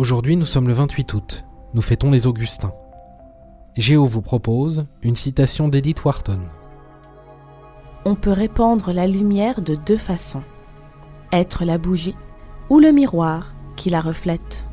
Aujourd'hui, nous sommes le 28 août. Nous fêtons les Augustins. Géo vous propose une citation d'Edith Wharton. On peut répandre la lumière de deux façons. Être la bougie ou le miroir qui la reflète.